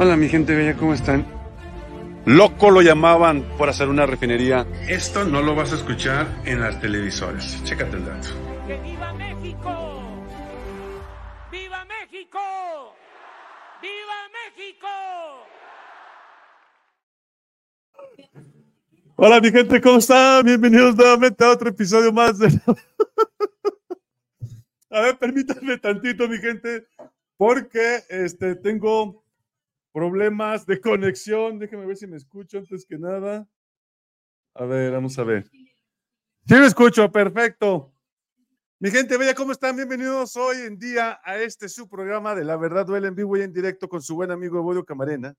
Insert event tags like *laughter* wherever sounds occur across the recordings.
Hola mi gente bella, ¿cómo están? Loco lo llamaban por hacer una refinería. Esto no lo vas a escuchar en las televisoras. Chécate el dato. ¡Que viva México! ¡Viva México! ¡Viva México! Hola mi gente, ¿cómo están? Bienvenidos nuevamente a otro episodio más de... *laughs* a ver, permítanme tantito mi gente, porque este, tengo problemas de conexión. Déjenme ver si me escucho antes que nada. A ver, vamos a ver. Sí me escucho, perfecto. Mi gente bella, ¿cómo están? Bienvenidos hoy en día a este su programa de La Verdad Duele en vivo y en directo con su buen amigo Evodio Camarena.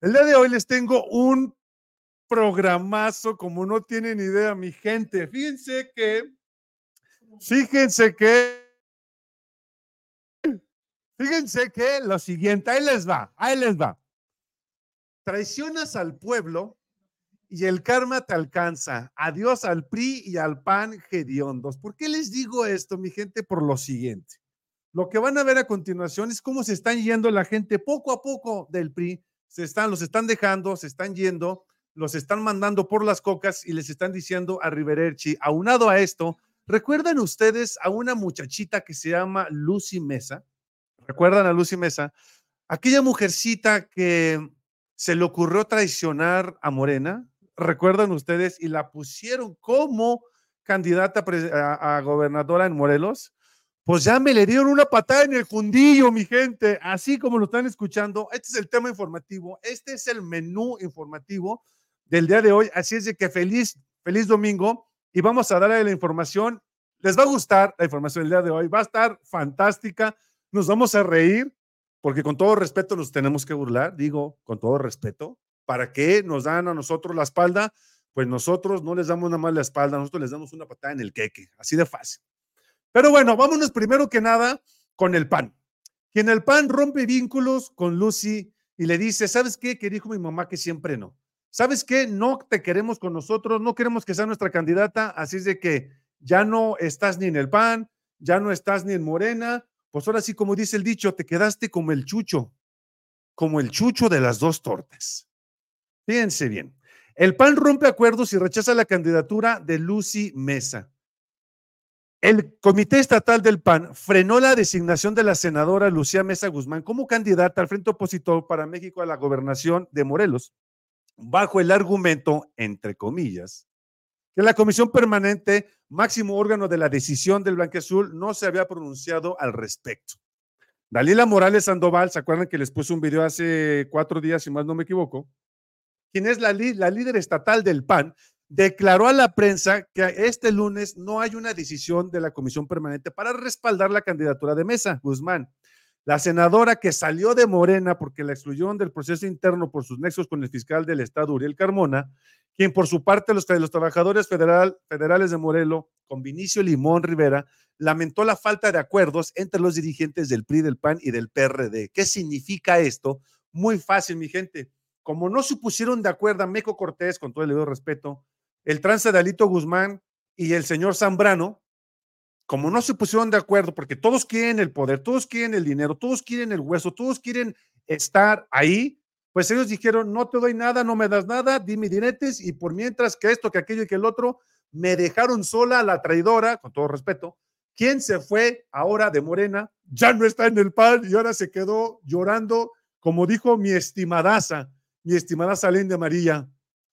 El día de hoy les tengo un programazo como no tienen idea, mi gente. Fíjense que, fíjense que Fíjense que lo siguiente, ahí les va, ahí les va. Traicionas al pueblo y el karma te alcanza. Adiós al PRI y al PAN gediondos. ¿Por qué les digo esto, mi gente? Por lo siguiente. Lo que van a ver a continuación es cómo se están yendo la gente poco a poco del PRI. Se están, los están dejando, se están yendo, los están mandando por las cocas y les están diciendo a Rivererchi. Aunado a esto, ¿recuerdan ustedes a una muchachita que se llama Lucy Mesa? ¿Recuerdan a Lucy Mesa? Aquella mujercita que se le ocurrió traicionar a Morena, ¿recuerdan ustedes? Y la pusieron como candidata a, gobernadora en Morelos. Pues ya me le dieron una patada en el fundillo, mi gente, así como lo están escuchando. Este es el tema informativo, este es el menú informativo del día de hoy. Así es de que feliz, feliz domingo y vamos a darle la información. Les va a gustar la información del día de hoy, va a estar fantástica nos vamos a reír, porque con todo respeto nos tenemos que burlar, digo, con todo respeto, ¿para qué nos dan a nosotros la espalda? Pues nosotros no les damos nada más la espalda, nosotros les damos una patada en el queque, así de fácil. Pero bueno, vámonos primero que nada con el pan. Quien el pan rompe vínculos con Lucy y le dice, ¿sabes qué? Que dijo mi mamá que siempre no. ¿Sabes qué? No te queremos con nosotros, no queremos que sea nuestra candidata, así es de que ya no estás ni en el PAN, ya no estás ni en Morena, pues ahora sí, como dice el dicho, te quedaste como el chucho, como el chucho de las dos tortas. Fíjense bien. El PAN rompe acuerdos y rechaza la candidatura de Lucy Mesa. El Comité Estatal del PAN frenó la designación de la senadora Lucía Mesa Guzmán como candidata al frente opositor para México a la gobernación de Morelos, bajo el argumento, entre comillas, que la Comisión Permanente, máximo órgano de la decisión del Azul, no se había pronunciado al respecto. Dalila Morales Sandoval, ¿se acuerdan que les puse un video hace cuatro días, si más no me equivoco? Quien es la, la líder estatal del PAN, declaró a la prensa que este lunes no hay una decisión de la Comisión Permanente para respaldar la candidatura de Mesa Guzmán. La senadora que salió de Morena porque la excluyeron del proceso interno por sus nexos con el fiscal del Estado, Uriel Carmona, quien por su parte los, los trabajadores federal, federales de Morelos, con Vinicio Limón Rivera, lamentó la falta de acuerdos entre los dirigentes del PRI, del PAN y del PRD. ¿Qué significa esto? Muy fácil, mi gente. Como no se pusieron de acuerdo a Meco Cortés, con todo el debido respeto, el trance de Alito Guzmán y el señor Zambrano, como no se pusieron de acuerdo, porque todos quieren el poder, todos quieren el dinero, todos quieren el hueso, todos quieren estar ahí, pues ellos dijeron, no te doy nada, no me das nada, dime dinetes, y por mientras que esto, que aquello y que el otro, me dejaron sola a la traidora, con todo respeto, quien se fue ahora de Morena, ya no está en el pan y ahora se quedó llorando, como dijo mi estimadaza, mi estimada Salín de María,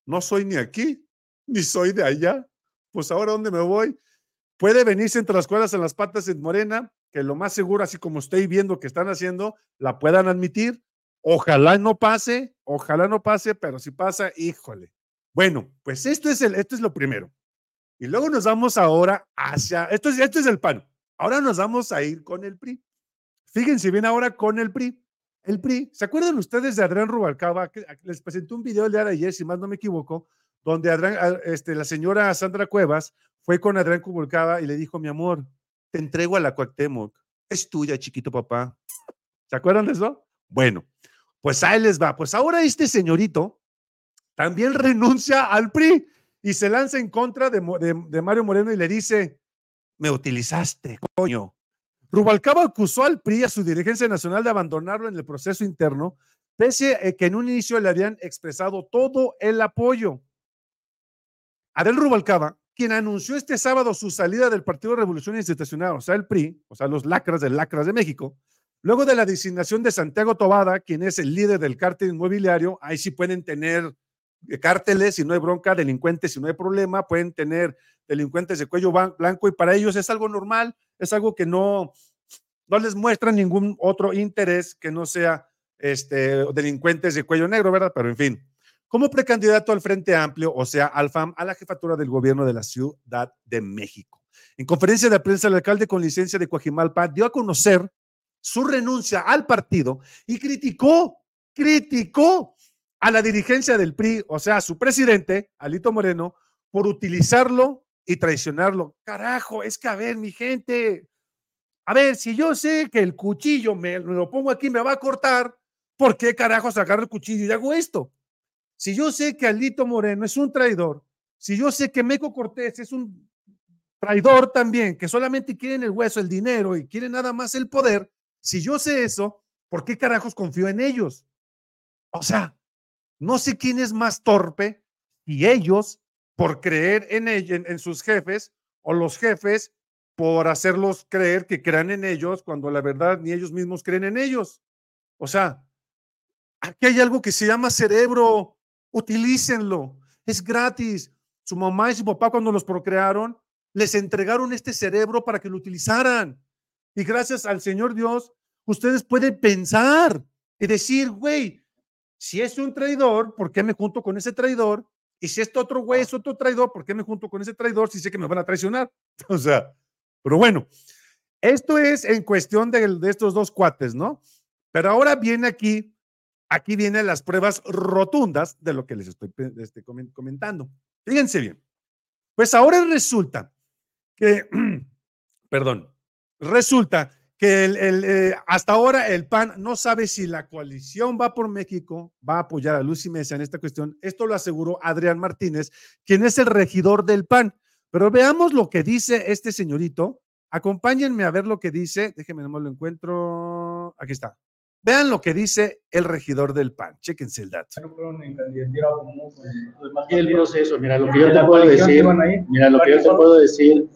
no soy ni aquí, ni soy de allá, pues ahora ¿dónde me voy? Puede venirse entre las cuerdas en las patas en Morena, que lo más seguro, así como estoy viendo que están haciendo, la puedan admitir. Ojalá no pase, ojalá no pase, pero si pasa, híjole. Bueno, pues esto es, el, esto es lo primero. Y luego nos vamos ahora hacia, esto es, esto es el PAN. Ahora nos vamos a ir con el PRI. Fíjense bien ahora con el PRI. El PRI, ¿se acuerdan ustedes de Adrián Rubalcaba? les presenté un video el día de ayer, si más no me equivoco, donde Adrián, este, la señora Sandra Cuevas fue con Adrián Rubalcaba y le dijo, mi amor, te entrego a la Cuauhtémoc, es tuya, chiquito papá. ¿Se acuerdan de eso? Bueno, pues ahí les va. Pues ahora este señorito también renuncia al PRI y se lanza en contra de, Mario Moreno y le dice, me utilizaste, coño. Rubalcaba acusó al PRI, a su dirigencia nacional, de abandonarlo en el proceso interno pese a que en un inicio le habían expresado todo el apoyo. Adel Rubalcaba, quien anunció este sábado su salida del Partido Revolución Institucional, o sea, el PRI, o sea, los lacras del lacras de México, luego de la designación de Santiago Tobada, quien es el líder del cártel inmobiliario, ahí sí pueden tener eh, cárteles si no hay bronca, delincuentes si no hay problema, pueden tener delincuentes de cuello blanco y para ellos es algo normal, es algo que no, no les muestra ningún otro interés que no sea este, delincuentes de cuello negro, ¿verdad? Pero en fin, como precandidato al Frente Amplio, o sea, al FAM, a la jefatura del gobierno de la Ciudad de México. En conferencia de prensa, el alcalde con licencia de Coajimalpa dio a conocer su renuncia al partido y criticó, criticó a la dirigencia del PRI, o sea, a su presidente, Alito Moreno, por utilizarlo y traicionarlo. Carajo, es que a ver, mi gente, a ver, si yo sé que el cuchillo me, lo pongo aquí, me va a cortar, ¿por qué carajo sacar el cuchillo y hago esto? Si yo sé que Alito Moreno es un traidor, si yo sé que Meco Cortés es un traidor también, que solamente quieren el hueso, el dinero y quieren nada más el poder, si yo sé eso, ¿por qué carajos confío en ellos? O sea, no sé quién es más torpe y ellos por creer en, ellos, en, sus jefes o los jefes por hacerlos creer que crean en ellos cuando la verdad ni ellos mismos creen en ellos. O sea, aquí hay algo que se llama cerebro utilícenlo, es gratis. Su mamá y su papá cuando los procrearon, les entregaron este cerebro para que lo utilizaran. Y gracias al Señor Dios, ustedes pueden pensar y decir, güey, si es un traidor, ¿por qué me junto con ese traidor? Y si este otro güey es otro traidor, ¿por qué me junto con ese traidor si sé que me van a traicionar? *laughs* O sea, pero bueno, esto es en cuestión de, estos dos cuates, ¿no? Pero ahora viene aquí aquí vienen las pruebas rotundas de lo que les estoy este, comentando. Fíjense bien. Pues ahora resulta que, *clears throat* perdón, resulta que el, eh, hasta ahora el PAN no sabe si la coalición va por México, va a apoyar a Lucy Mesa en esta cuestión. Esto lo aseguró Adrián Martínez, quien es el regidor del PAN. Pero veamos lo que dice este señorito. Acompáñenme a ver lo que dice. Déjenme, no lo encuentro. Aquí está. Vean lo que dice el regidor del PAN. Chéquense el dato. El proceso, mira, lo que yo te puedo decir, mira, lo que yo te puedo decir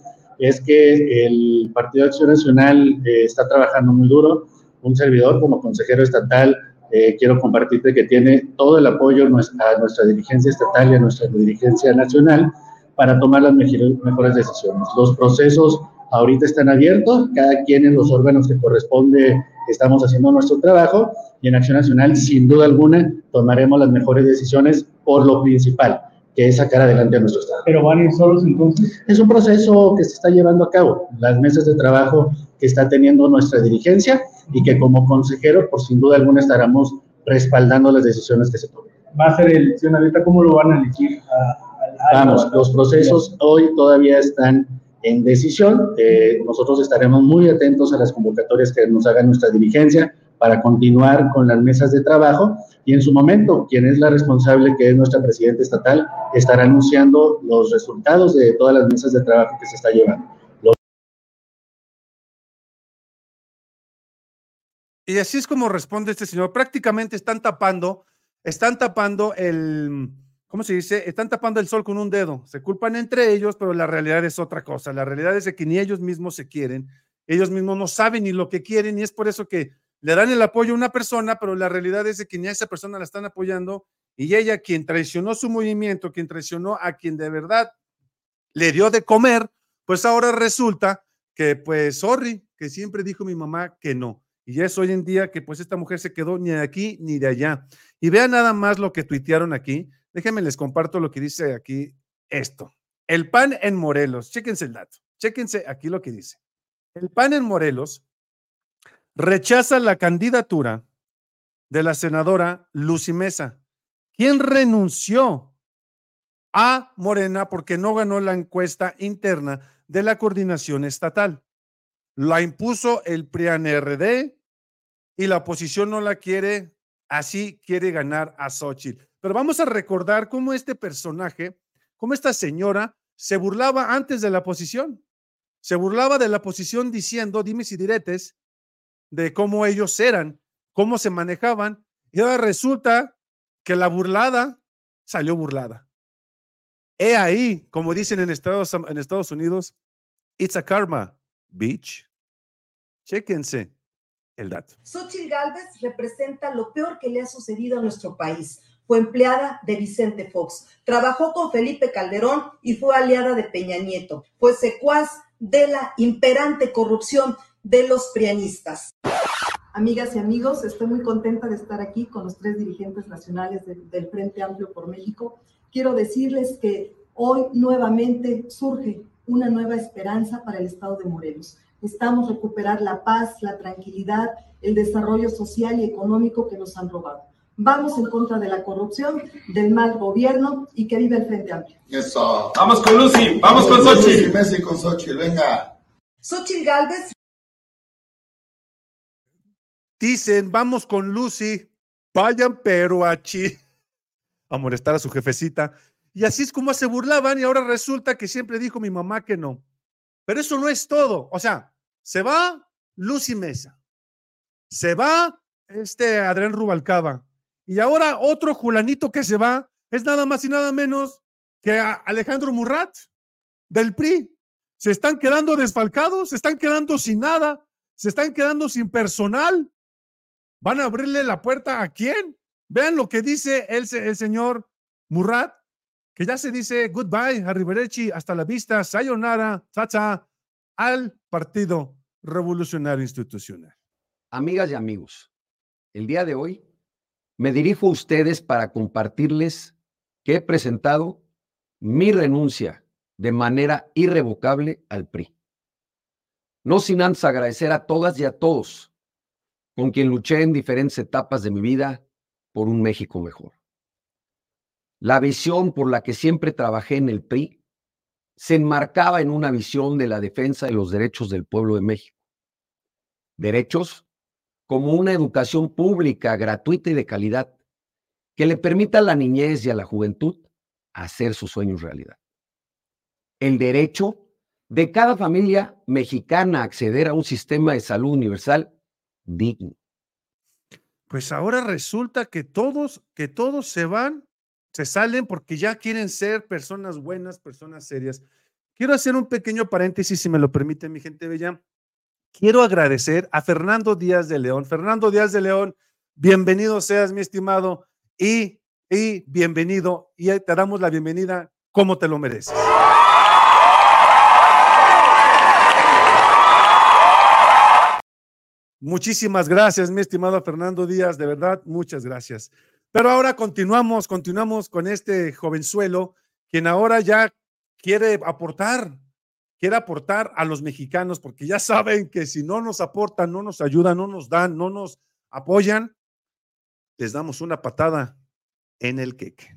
es que el Partido de Acción Nacional eh, está trabajando muy duro. Un servidor como consejero estatal, eh, quiero compartirte que tiene todo el apoyo a nuestra dirigencia estatal y a nuestra dirigencia nacional para tomar las mejores decisiones. Los procesos ahorita están abiertos, cada quien en los órganos que corresponde estamos haciendo nuestro trabajo y en Acción Nacional, sin duda alguna, tomaremos las mejores decisiones por lo principal, que es sacar adelante a nuestro Estado. ¿Pero van a ir solos entonces? Es un proceso que se está llevando a cabo, las mesas de trabajo que está teniendo nuestra dirigencia y que como consejero, por sin duda alguna, estaremos respaldando las decisiones que se tomen. ¿Va a ser elección abierta? ¿Cómo lo van a elegir? Vamos, los procesos hoy todavía están en decisión. Eh, nosotros estaremos muy atentos a las convocatorias que nos haga nuestra dirigencia para continuar con las mesas de trabajo y en su momento, quien es la responsable, que es nuestra presidenta estatal, estará anunciando los resultados de todas las mesas de trabajo que se está llevando. Y así es como responde este señor. Prácticamente están tapando, están tapando el, ¿cómo se dice? Están tapando el sol con un dedo. Se culpan entre ellos, pero la realidad es otra cosa. La realidad es que ni ellos mismos se quieren, ellos mismos no saben ni lo que quieren y es por eso que le dan el apoyo a una persona, pero la realidad es que ni a esa persona la están apoyando y ella, quien traicionó su movimiento, quien traicionó a quien de verdad le dio de comer, pues ahora resulta que, pues, sorry, que siempre dijo mi mamá que no. Y es hoy en día que, pues, esta mujer se quedó ni de aquí ni de allá. Y vean nada más lo que tuitearon aquí. Déjenme les comparto lo que dice aquí esto. El PAN en Morelos, chéquense el dato, chéquense aquí lo que dice. El PAN en Morelos rechaza la candidatura de la senadora Lucy Mesa, quien renunció a Morena porque no ganó la encuesta interna de la coordinación estatal. La impuso el PRIAN-RD y la oposición no la quiere, así quiere ganar a Xochitl. Pero vamos a recordar cómo este personaje, cómo esta señora se burlaba antes de la posición. Se burlaba de la posición diciendo, dime si diretes, de cómo ellos eran, cómo se manejaban Y ahora resulta que la burlada salió burlada. He ahí, como dicen en Estados, en Estados Unidos, it's a karma, bitch. Chéquense el dato. Xochitl Galvez representa lo peor que le ha sucedido a nuestro país. Fue empleada de Vicente Fox, trabajó con Felipe Calderón y fue aliada de Peña Nieto. Fue secuaz de la imperante corrupción de los prianistas. Amigas y amigos, estoy muy contenta de estar aquí con los tres dirigentes nacionales del Frente Amplio por México. Quiero decirles que hoy nuevamente surge una nueva esperanza para el Estado de Morelos. Estamos recuperar la paz, la tranquilidad, el desarrollo social y económico que nos han robado. Vamos en contra de la corrupción, del mal gobierno y que vive el Frente Amplio. Eso. Vamos con Lucy, vamos con Xochitl. Messi con Xochitl, venga. Xochitl Galvez Dicen, vamos con Lucy, vayan pero a chi, *laughs* a molestar a su jefecita. Y así es como se burlaban y ahora resulta que siempre dijo mi mamá que no. Pero eso no es todo. O sea, se va Lucy Mesa, se va este Adrián Rubalcaba y ahora otro Julanito que se va es nada más y nada menos que Alejandro Murrat del PRI. Se están quedando desfalcados, se están quedando sin nada, se están quedando sin personal. ¿Van a abrirle la puerta a quién? Vean lo que dice el, señor Murat, que ya se dice goodbye, arrivederci, hasta la vista, sayonara, chacha, al Partido Revolucionario Institucional. Amigas y amigos, el día de hoy me dirijo a ustedes para compartirles que he presentado mi renuncia de manera irrevocable al PRI. No sin antes agradecer a todas y a todos con quien luché en diferentes etapas de mi vida por un México mejor. La visión por la que siempre trabajé en el PRI se enmarcaba en una visión de la defensa de los derechos del pueblo de México. Derechos como una educación pública, gratuita y de calidad, que le permita a la niñez y a la juventud hacer sus sueños realidad. El derecho de cada familia mexicana a acceder a un sistema de salud universal digno. Pues ahora resulta que todos, que todos se van, se salen porque ya quieren ser personas buenas, personas serias. Quiero hacer un pequeño paréntesis, si me lo permite, mi gente bella. Quiero agradecer a Fernando Díaz de León. Fernando Díaz de León, bienvenido seas, mi estimado, y, y bienvenido, y te damos la bienvenida como te lo mereces. Muchísimas gracias, mi estimado Fernando Díaz, de verdad, muchas gracias. Pero ahora continuamos, continuamos con este jovenzuelo, quien ahora ya quiere aportar, quiere aportar a los mexicanos, porque ya saben que si no nos aportan, no nos ayudan, no nos dan, no nos apoyan, les damos una patada en el queque.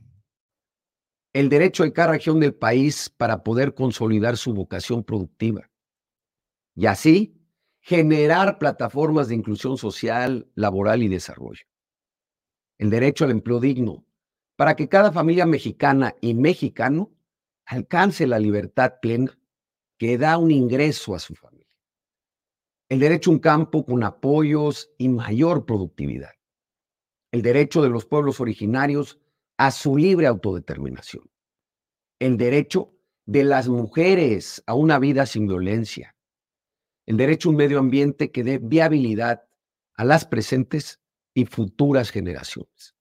El derecho de cada región del país para poder consolidar su vocación productiva. Y así generar plataformas de inclusión social, laboral y desarrollo. El derecho al empleo digno, para que cada familia mexicana y mexicano alcance la libertad plena que da un ingreso a su familia. El derecho a un campo con apoyos y mayor productividad. El derecho de los pueblos originarios a su libre autodeterminación. El derecho de las mujeres a una vida sin violencia el derecho a un medio ambiente que dé viabilidad a las presentes y futuras generaciones.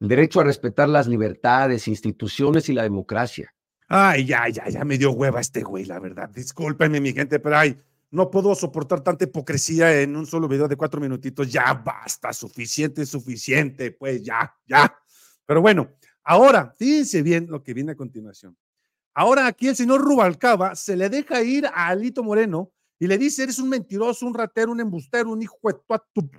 El derecho a respetar las libertades, instituciones y la democracia. Ay, ya, ya, ya me dio hueva este güey, la verdad. Discúlpenme, mi gente, pero ay, no puedo soportar tanta hipocresía en un solo video de cuatro minutitos. Ya basta, suficiente, suficiente, pues ya, ya. Pero bueno, ahora, fíjense bien lo que viene a continuación. Ahora aquí el señor Rubalcaba se le deja ir a Alito Moreno y le dice, eres un mentiroso, un ratero, un embustero, un hijo de tu...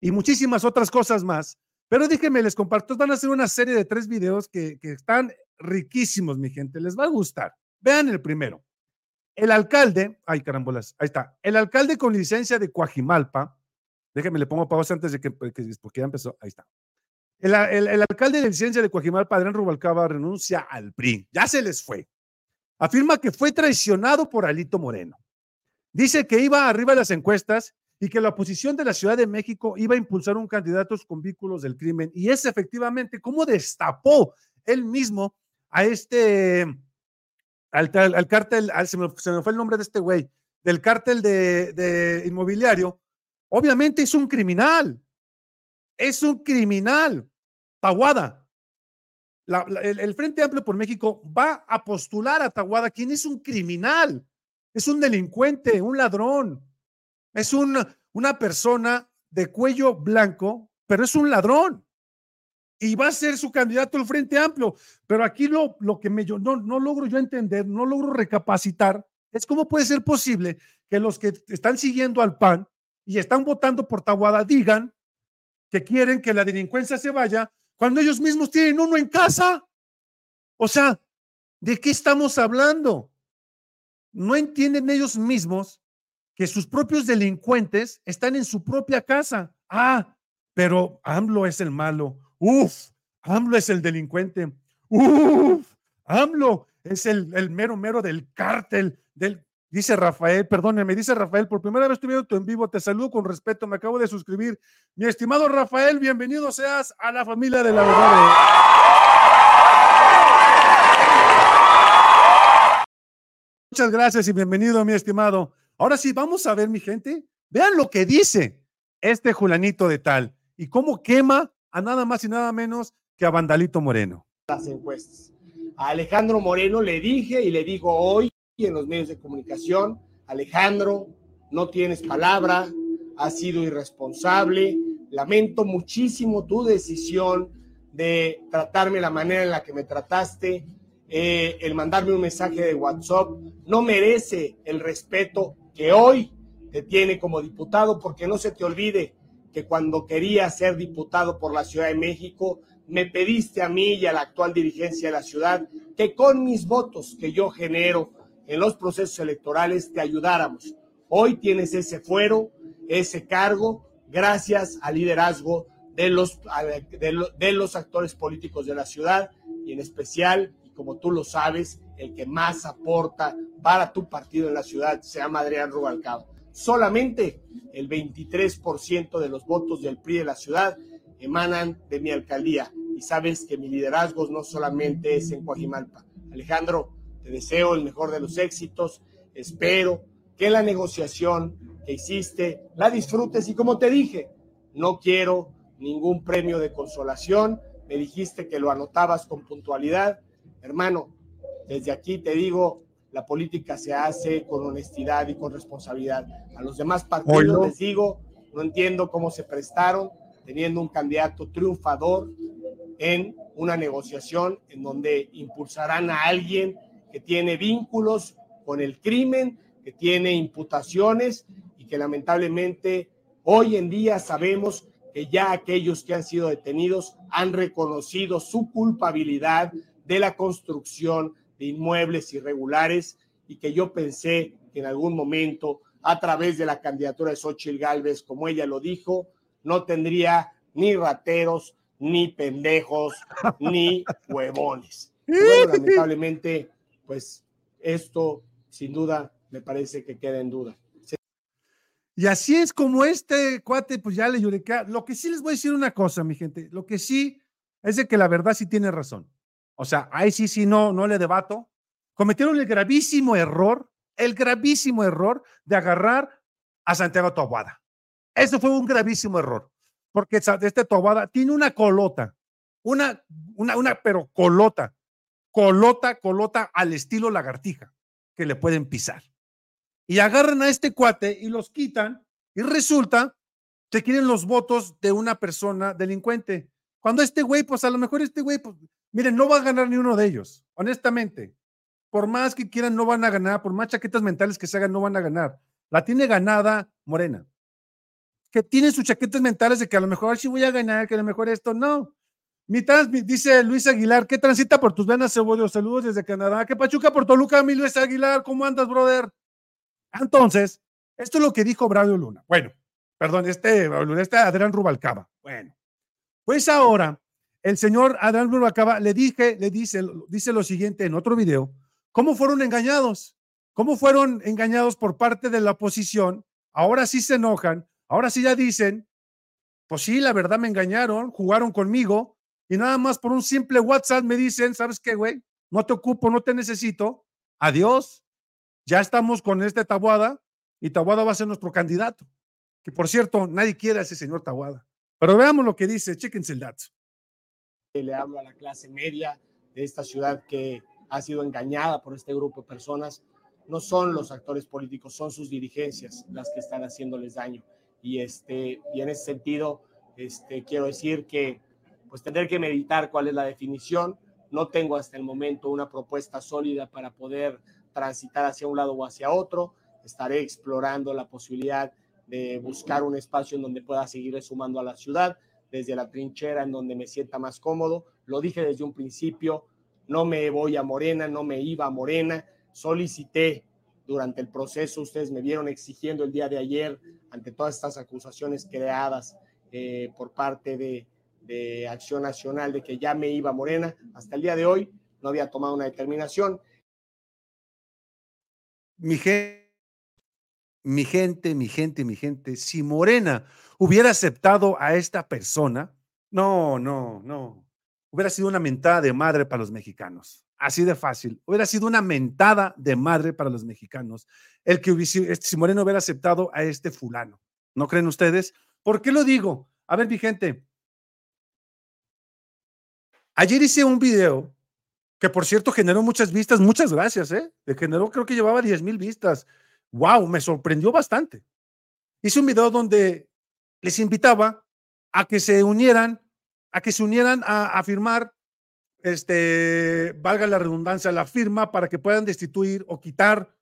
y muchísimas otras cosas más. Pero déjenme, les comparto, van a hacer una serie de tres videos que, que están riquísimos, mi gente, les va a gustar. Vean el primero. El alcalde, ay carambolas, ahí está. El alcalde con licencia de Coajimalpa, déjenme, le pongo pausa antes de que, porque ya empezó, ahí está. El, el, el, alcalde de licencia de Coajimalpa, Adrián Rubalcaba, renuncia al PRI. Ya se les fue. Afirma que fue traicionado por Alito Moreno. Dice que iba arriba de las encuestas y que la oposición de la Ciudad de México iba a impulsar un candidato con vínculos del crimen. Y es efectivamente cómo destapó él mismo a este, al, cártel, se, me, fue el nombre de este güey, del cártel de, de inmobiliario. Obviamente es un criminal, es un criminal. Taguada. el, Frente Amplio por México va a postular a Taguada, quien es un criminal, es un delincuente, un ladrón, es una persona de cuello blanco, pero es un ladrón. Y va a ser su candidato al Frente Amplio. Pero aquí lo, lo que me, yo, no, no logro yo entender, no logro recapacitar, es cómo puede ser posible que los que están siguiendo al PAN y están votando por Taguada digan que quieren que la delincuencia se vaya cuando ellos mismos tienen uno en casa. O sea, ¿de qué estamos hablando? No entienden ellos mismos que sus propios delincuentes están en su propia casa. Ah, pero AMLO es el malo. Uf, AMLO es el delincuente. Uf, AMLO es el, mero mero del cártel, del, Dice Rafael, perdóneme, dice Rafael, por primera vez estoy en vivo, te saludo con respeto, me acabo de suscribir. Mi estimado Rafael, bienvenido seas a la familia de la verdad. Muchas gracias y bienvenido, mi estimado. Ahora sí, vamos a ver, mi gente. Vean lo que dice este Julanito de tal y cómo quema a nada más y nada menos que a Vandalito Moreno. Las encuestas. A Alejandro Moreno le dije y le digo hoy en los medios de comunicación, Alejandro, no tienes palabra, has sido irresponsable, lamento muchísimo tu decisión de tratarme la manera en la que me trataste, eh, el mandarme un mensaje de WhatsApp, no merece el respeto que hoy te tiene como diputado, porque no se te olvide que cuando quería ser diputado por la Ciudad de México, me pediste a mí y a la actual dirigencia de la ciudad que con mis votos que yo genero en los procesos electorales te ayudáramos. Hoy tienes ese fuero, ese cargo, gracias al liderazgo de los, de los actores políticos de la ciudad y en especial como tú lo sabes, el que más aporta para tu partido en la ciudad se llama Adrián Rubalcaba. Solamente el 23% de los votos del PRI de la ciudad emanan de mi alcaldía. Y sabes que mi liderazgo no solamente es en Coajimalpa. Alejandro, te deseo el mejor de los éxitos. Espero que la negociación que hiciste la disfrutes y como te dije, no quiero ningún premio de consolación. Me dijiste que lo anotabas con puntualidad Hermano, desde aquí te digo, la política se hace con honestidad y con responsabilidad. A los demás partidos les digo, no entiendo cómo se prestaron teniendo un candidato triunfador en una negociación en donde impulsarán a alguien que tiene vínculos con el crimen, que tiene imputaciones y que lamentablemente hoy en día sabemos que ya aquellos que han sido detenidos han reconocido su culpabilidad de la construcción de inmuebles irregulares y que yo pensé que en algún momento, a través de la candidatura de Xochitl Galvez, como ella lo dijo, no tendría ni rateros, ni pendejos, ni *laughs* huevones. lamentablemente, pues esto sin duda me parece que queda en duda. Y así es como este cuate, pues ya le lloré. Lo que sí les voy a decir una cosa, mi gente, lo que sí es de que la verdad sí tiene razón. O sea, ahí sí, sí, no, no le debato. Cometieron el gravísimo error, el gravísimo error de agarrar a Santiago Tobuada. Eso fue un gravísimo error, porque este Tobuada tiene una colota, una, una, una, pero colota, colota, colota al estilo lagartija, que le pueden pisar. Y agarran a este cuate y los quitan, y resulta que quieren los votos de una persona delincuente. Cuando este güey, pues a lo mejor este güey, pues Miren, no va a ganar ni uno de ellos, honestamente. Por más que quieran, no van a ganar, por más chaquetas mentales que se hagan, no van a ganar. La tiene ganada Morena. Que tiene sus chaquetas mentales de que a lo mejor sí voy a ganar, que a lo mejor esto, no. Mitad, dice Luis Aguilar, ¿qué transita por tus venas, Cebollo? Saludos desde Canadá. ¿Qué pachuca por Toluca, mi Luis Aguilar? ¿Cómo andas, brother? Entonces, esto es lo que dijo Braulio Luna. Bueno, perdón, este, este Adrián Rubalcaba. Bueno, pues ahora el señor Adán Rubalcaba le dije, le dice, dice lo siguiente en otro video, ¿cómo fueron engañados? ¿Cómo fueron engañados por parte de la oposición? Ahora sí se enojan Ahora sí ya dicen, pues sí, la verdad me engañaron, jugaron conmigo y nada más por un simple WhatsApp me dicen, ¿sabes qué, güey? No te ocupo, no te necesito. Adiós. Ya estamos con esta Tabuada y Tabuada va a ser nuestro candidato. Que por cierto, nadie quiere a ese señor Tabuada. Pero veamos lo que dice, chéquense el dato. Le hablo a la clase media de esta ciudad que ha sido engañada por este grupo de personas. No son los actores políticos, son sus dirigencias las que están haciéndoles daño. Y, este, y en ese sentido, este, quiero decir que pues tendré que meditar cuál es la definición. No tengo hasta el momento una propuesta sólida para poder transitar hacia un lado o hacia otro. Estaré explorando la posibilidad de buscar un espacio en donde pueda seguir sumando a la ciudad, desde la trinchera en donde me sienta más cómodo. Lo dije desde un principio, no me voy a Morena, no me iba a Morena, solicité durante el proceso, ustedes me vieron exigiendo el día de ayer ante todas estas acusaciones creadas eh, por parte de, de Acción Nacional de que ya me iba a Morena, hasta el día de hoy no había tomado una determinación. Mi gente mi gente, mi gente, mi gente, si Morena hubiera aceptado a esta persona, no, no, no, hubiera sido una mentada de madre para los mexicanos. Así de fácil. Hubiera sido una mentada de madre para los mexicanos el que hubiese, si Morena hubiera aceptado a este fulano. ¿No creen ustedes? ¿Por qué lo digo? A ver, mi gente. Ayer hice un video que, por cierto, generó muchas vistas. Muchas gracias, ¿eh? Generó, creo que llevaba 10 mil vistas wow, me sorprendió bastante. Hice un video donde les invitaba a que se unieran, a que se unieran a, firmar, este, valga la redundancia, la firma para que puedan destituir o quitar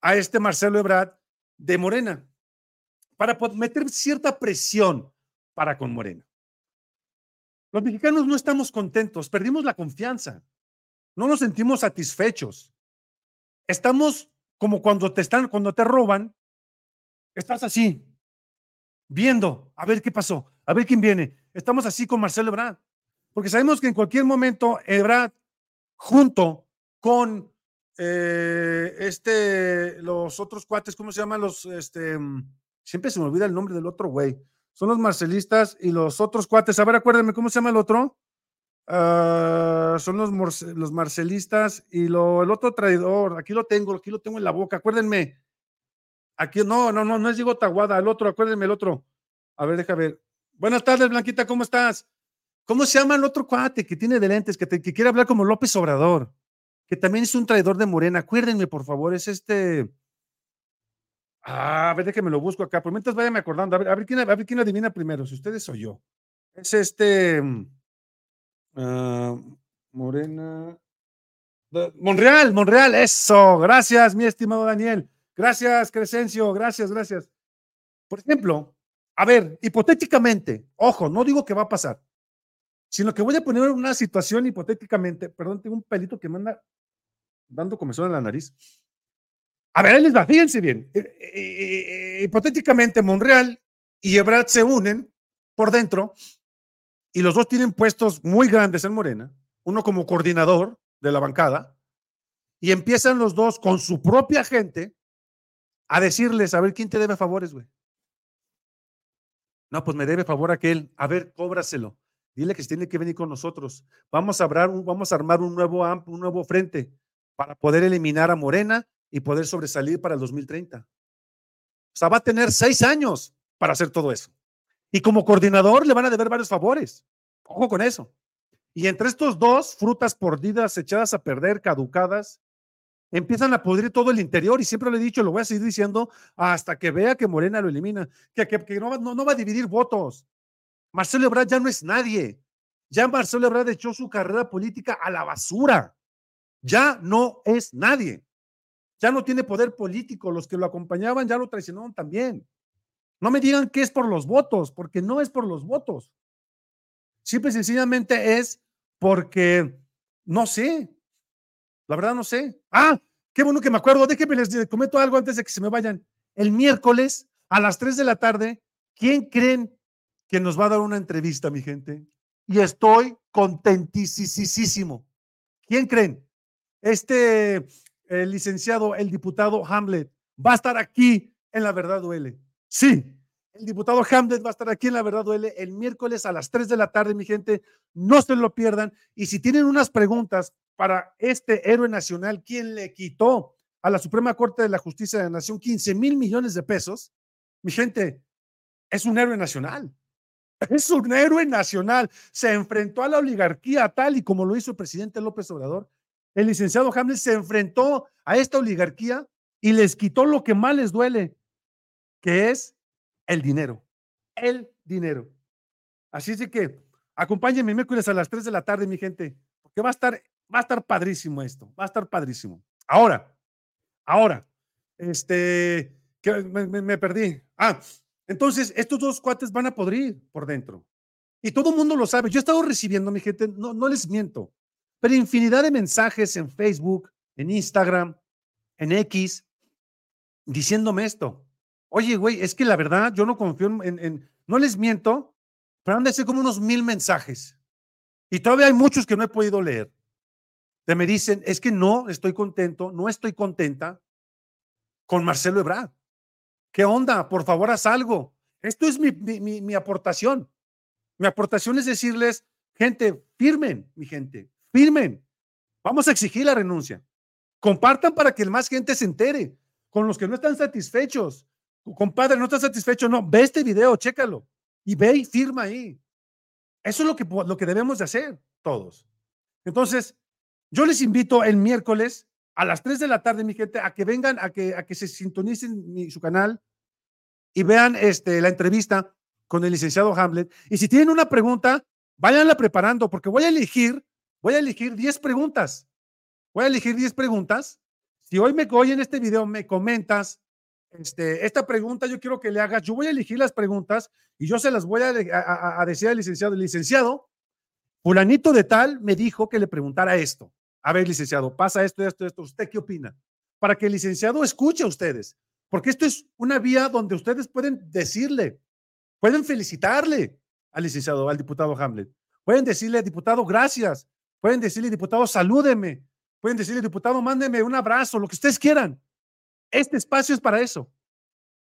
a este Marcelo Ebrard de Morena, para meter cierta presión para con Morena. Los mexicanos no estamos contentos, perdimos la confianza, no nos sentimos satisfechos. Estamos como cuando te están, cuando te roban, estás así, viendo, a ver qué pasó, a ver quién viene. Estamos así con Marcelo Ebrard, porque sabemos que en cualquier momento Ebrard, junto con eh, este, los otros cuates, ¿cómo se llaman los, este, siempre se me olvida el nombre del otro güey, son los marcelistas y los otros cuates, a ver, acuérdenme, ¿cómo se llama el otro? Ah, son los, los marcelistas y lo, el otro traidor, aquí lo tengo, aquí lo tengo en la boca, acuérdenme. Aquí, no, no, no, no es Diego Taguada, el otro, acuérdenme el otro. A ver, déjame ver. Buenas tardes, Blanquita, ¿cómo estás? ¿Cómo se llama el otro cuate que tiene de lentes, que, que quiere hablar como López Obrador? Que también es un traidor de Morena. Acuérdenme, por favor, es este. Ah, a ver, me lo busco acá. Por mientras váyame acordando. A ver, a ver, quién, a ver quién adivina primero, si ustedes o yo. Es este. Ah, Morena. Monreal, Monreal, eso. Gracias, mi estimado Daniel. Gracias, Crescencio. Gracias, gracias. Por ejemplo, a ver, hipotéticamente, ojo, no digo que va a pasar, sino que voy a poner una situación hipotéticamente. Perdón, tengo un pelito que me anda dando comezón en la nariz. A ver, ahí les va, fíjense bien. Eh, eh, eh, hipotéticamente, Monreal y Ebrard se unen por dentro y los dos tienen puestos muy grandes en Morena, uno como coordinador de la bancada, y empiezan los dos con su propia gente a decirles, a ver, ¿quién te debe favores, güey? No, pues me debe favor aquel, a ver, cóbraselo. Dile que tiene que venir con nosotros. Vamos a, hablar, vamos a armar un nuevo, un nuevo frente para poder eliminar a Morena y poder sobresalir para el 2030. O sea, va a tener seis años para hacer todo eso. Y como coordinador le van a deber varios favores. Ojo con eso. Y entre estos dos, frutas pordidas, echadas a perder, caducadas, empiezan a pudrir todo el interior. Y siempre le he dicho, lo voy a seguir diciendo hasta que vea que Morena lo elimina, que, que, no, no, va a dividir votos. Marcelo Ebrard ya no es nadie. Ya Marcelo Ebrard echó su carrera política a la basura. Ya no es nadie. Ya no tiene poder político. Los que lo acompañaban ya lo traicionaron también. No me digan que es por los votos, porque no es por los votos. Simple y sencillamente es porque no sé. La verdad no sé. Ah, qué bueno que me acuerdo. Déjenme les comento algo antes de que se me vayan. El miércoles a las 3 de la tarde, ¿quién creen que nos va a dar una entrevista, mi gente? Y estoy contentísimo. ¿Quién creen? Este licenciado, el diputado Hamlet, va a estar aquí en La Verdad Duele. Sí, El diputado Hamlet va a estar aquí en La Verdad Duele el miércoles a las 3 de la tarde, mi gente. No se lo pierdan. Y si tienen unas preguntas para este héroe nacional, quien le quitó a la Suprema Corte de la Justicia de la Nación 15 mil millones de pesos, mi gente, es un héroe nacional. *laughs* Es un héroe nacional. Se enfrentó a la oligarquía tal y como lo hizo el presidente López Obrador. El licenciado Hamlet se enfrentó a esta oligarquía y les quitó lo que más les duele, que es el dinero. El dinero. Así es que acompáñenme miércoles a las 3 de la tarde, mi gente, porque va a estar, va a estar padrísimo esto, va a estar padrísimo. Ahora, ahora, este, que me, perdí. Ah, entonces, estos dos cuates van a podrir por dentro. Y todo el mundo lo sabe. Yo he estado recibiendo, mi gente, no, no les miento, pero infinidad de mensajes en Facebook, en Instagram, en X, diciéndome esto. Oye, güey, es que la verdad, yo no confío en, no les miento, pero han de ser como unos mil mensajes. Y todavía hay muchos que no he podido leer. Que me dicen, es que no estoy contento, no estoy contenta con Marcelo Ebrard. ¿Qué onda? Por favor, haz algo. Esto es mi, aportación. Mi aportación es decirles, gente, firmen, mi gente, firmen. Vamos a exigir la renuncia. Compartan para que más gente se entere. Con los que no están satisfechos. Compadre, no estás satisfecho, no. Ve este video, chécalo. Y ve y firma ahí. Eso es lo que, lo que debemos de hacer todos. Entonces, yo les invito el miércoles a las 3 de la tarde, mi gente, a que vengan, a que, a que se sintonicen su canal y vean este, la entrevista con el licenciado Hamlet. Y si tienen una pregunta, váyanla preparando, porque voy a elegir, voy a elegir 10 preguntas. Voy a elegir 10 preguntas. Si hoy me hoy en este video me comentas este, esta pregunta, yo quiero que le hagas, yo voy a elegir las preguntas y yo se las voy a, decir al licenciado. El licenciado, fulanito de tal, me dijo que le preguntara esto. A ver, licenciado, pasa esto, esto, esto. ¿Usted qué opina? Para que el licenciado escuche a ustedes, porque esto es una vía donde ustedes pueden decirle, pueden felicitarle al licenciado, al diputado Hamlet. Pueden decirle, diputado, gracias. Pueden decirle, diputado, salúdeme. Pueden decirle, diputado, mándeme un abrazo, lo que ustedes quieran. Este espacio es para eso.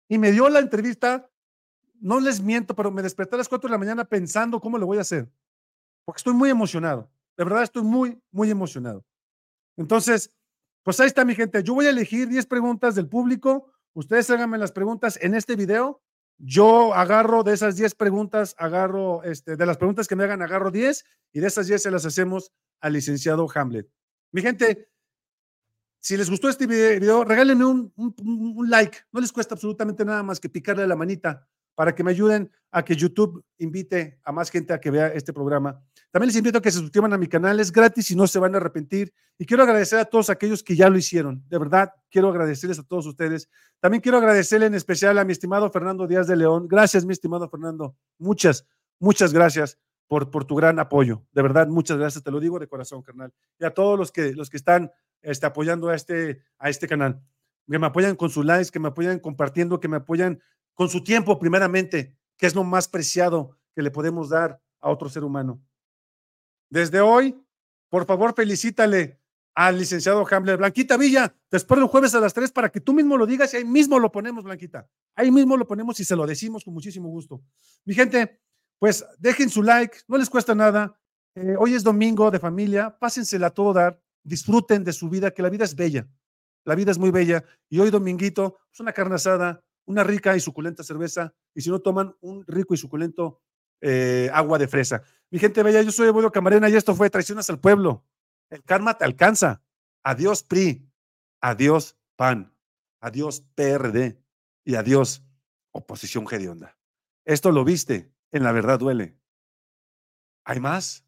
Y me dio la entrevista, no les miento, pero me desperté a las 4 de la mañana pensando cómo lo voy a hacer, porque estoy muy emocionado. De verdad estoy muy, muy emocionado. Entonces, pues ahí está mi gente. Yo voy a elegir 10 preguntas del público. Ustedes háganme las preguntas en este video. Yo agarro de esas 10 preguntas, agarro, este, de las preguntas que me hagan, agarro 10 y de esas 10 se las hacemos al licenciado Hamlet. Mi gente, si les gustó este video, regálenme un, like. No les cuesta absolutamente nada más que picarle la manita para que me ayuden a que YouTube invite a más gente a que vea este programa. También les invito a que se suscriban a mi canal, es gratis y no se van a arrepentir. Y quiero agradecer a todos aquellos que ya lo hicieron. De verdad, quiero agradecerles a todos ustedes. También quiero agradecerle en especial a mi estimado Fernando Díaz de León. Gracias, mi estimado Fernando. Muchas, muchas gracias por, tu gran apoyo. De verdad, muchas gracias. Te lo digo de corazón, carnal. Y a todos los que, los que están este, apoyando a este, a este canal. Que me apoyan con sus likes, que me apoyan compartiendo, que me apoyan con su tiempo primeramente, que es lo más preciado que le podemos dar a otro ser humano. Desde hoy, por favor, felicítale al licenciado Hamlet. Blanquita Villa, después del jueves a las 3 para que tú mismo lo digas y ahí mismo lo ponemos, Blanquita. Ahí mismo lo ponemos y se lo decimos con muchísimo gusto. Mi gente, pues dejen su like, no les cuesta nada. Eh, hoy es domingo de familia, pásensela a todo dar, disfruten de su vida, que la vida es bella. La vida es muy bella. Y hoy dominguito, es pues, una carne asada, una rica y suculenta cerveza, y si no toman un rico y suculento eh, agua de fresa. Mi gente bella, yo soy Abuelo Camarena y esto fue Traiciones al Pueblo. El karma te alcanza. Adiós PRI, adiós PAN, adiós PRD y adiós oposición hedionda. Esto lo viste, en la verdad duele. ¿Hay más?